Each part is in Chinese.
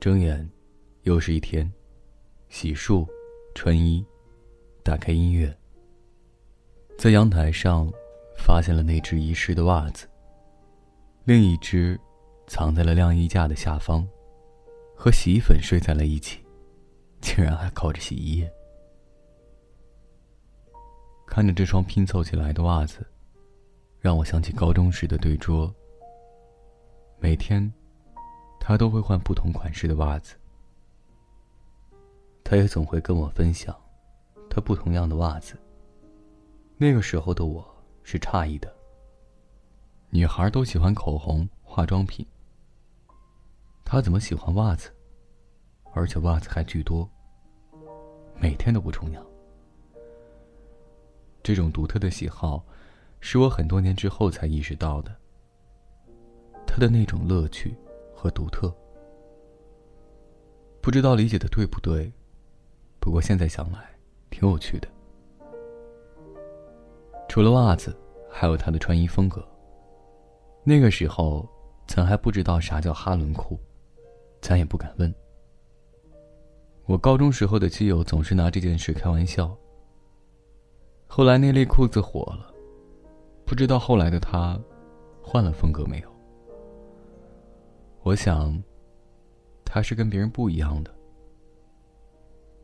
睁眼，又是一天。洗漱，穿衣，打开音乐。在阳台上，发现了那只遗失的袜子。另一只，藏在了晾衣架的下方，和洗衣粉睡在了一起，竟然还靠着洗衣液。看着这双拼凑起来的袜子，让我想起高中时的对桌。每天，他都会换不同款式的袜子。他也总会跟我分享，他不同样的袜子。那个时候的我是诧异的。女孩都喜欢口红、化妆品，他怎么喜欢袜子？而且袜子还巨多，每天都不重样。这种独特的喜好，是我很多年之后才意识到的。他的那种乐趣和独特，不知道理解的对不对。不过现在想来，挺有趣的。除了袜子，还有他的穿衣风格。那个时候，咱还不知道啥叫哈伦裤，咱也不敢问。我高中时候的基友总是拿这件事开玩笑。后来那类裤子火了，不知道后来的他，换了风格没有？我想，他是跟别人不一样的。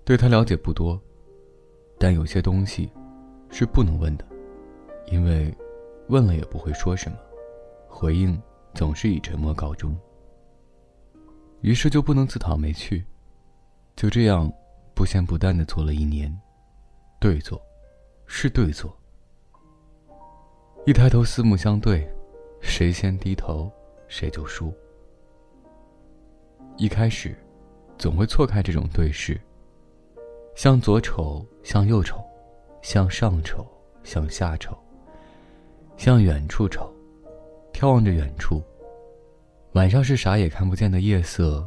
对他了解不多，但有些东西是不能问的，因为问了也不会说什么，回应总是以沉默告终。于是就不能自讨没趣，就这样不咸不淡的做了一年，对坐，是对坐。一抬头四目相对，谁先低头谁就输。一开始，总会错开这种对视。向左瞅，向右瞅，向上瞅，向下瞅，向远处瞅，眺望着远处。晚上是啥也看不见的夜色，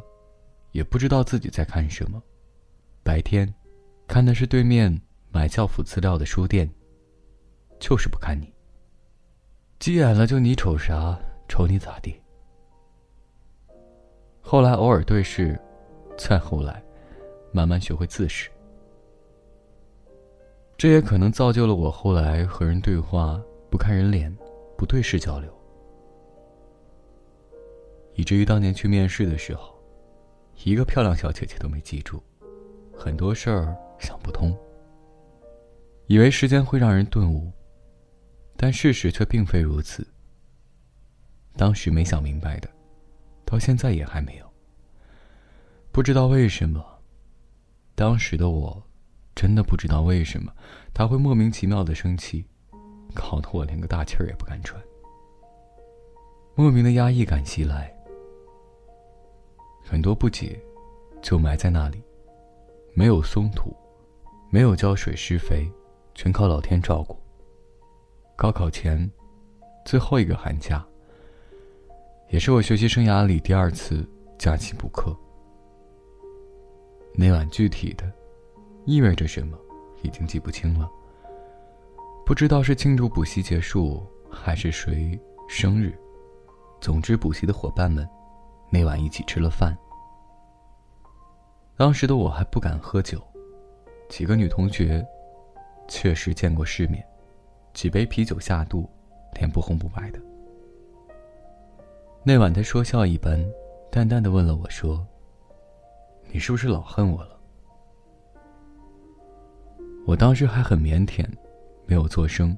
也不知道自己在看什么。白天，看的是对面买教辅资料的书店。就是不看你。急眼了就你瞅啥，瞅你咋地。后来偶尔对视，再后来，慢慢学会自视。这也可能造就了我后来和人对话不看人脸，不对视交流，以至于当年去面试的时候，一个漂亮小姐姐都没记住，很多事儿想不通，以为时间会让人顿悟，但事实却并非如此。当时没想明白的，到现在也还没有。不知道为什么，当时的我。真的不知道为什么他会莫名其妙的生气，搞得我连个大气儿也不敢喘。莫名的压抑感袭来，很多不解就埋在那里，没有松土，没有浇水施肥，全靠老天照顾。高考前，最后一个寒假，也是我学习生涯里第二次假期补课。那晚具体的。意味着什么，已经记不清了。不知道是庆祝补习结束，还是谁生日。总之，补习的伙伴们那晚一起吃了饭。当时的我还不敢喝酒，几个女同学确实见过世面，几杯啤酒下肚，脸不红不白的。那晚，他说笑一般，淡淡的问了我说：“你是不是老恨我了？”我当时还很腼腆，没有作声，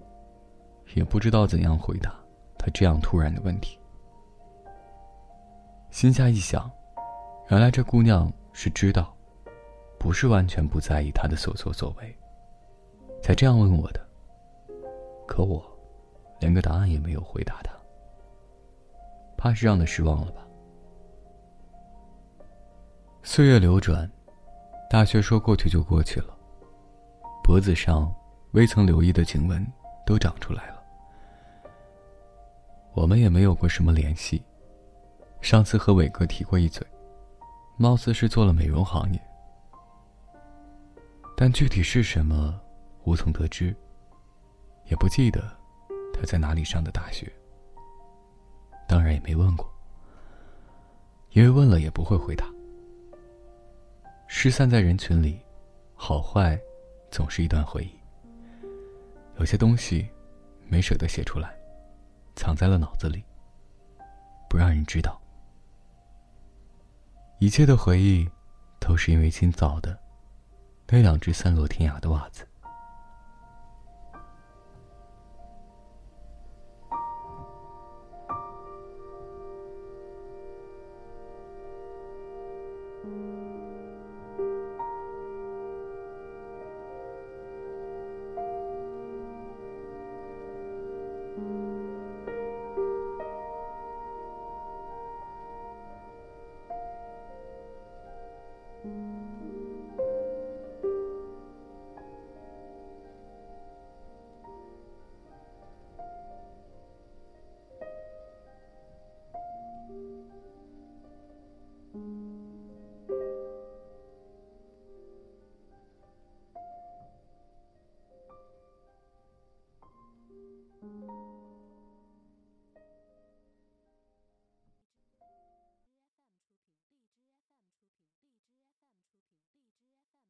也不知道怎样回答他这样突然的问题。心下一想，原来这姑娘是知道，不是完全不在意他的所作所为，才这样问我的。可我，连个答案也没有回答他，怕是让他失望了吧。岁月流转，大学说过去就过去了。脖子上未曾留意的颈纹都长出来了。我们也没有过什么联系。上次和伟哥提过一嘴，貌似是做了美容行业，但具体是什么无从得知。也不记得他在哪里上的大学。当然也没问过，因为问了也不会回答。失散在人群里，好坏，总是一段回忆。有些东西，没舍得写出来，藏在了脑子里，不让人知道。一切的回忆，都是因为今早的那两只散落天涯的袜子。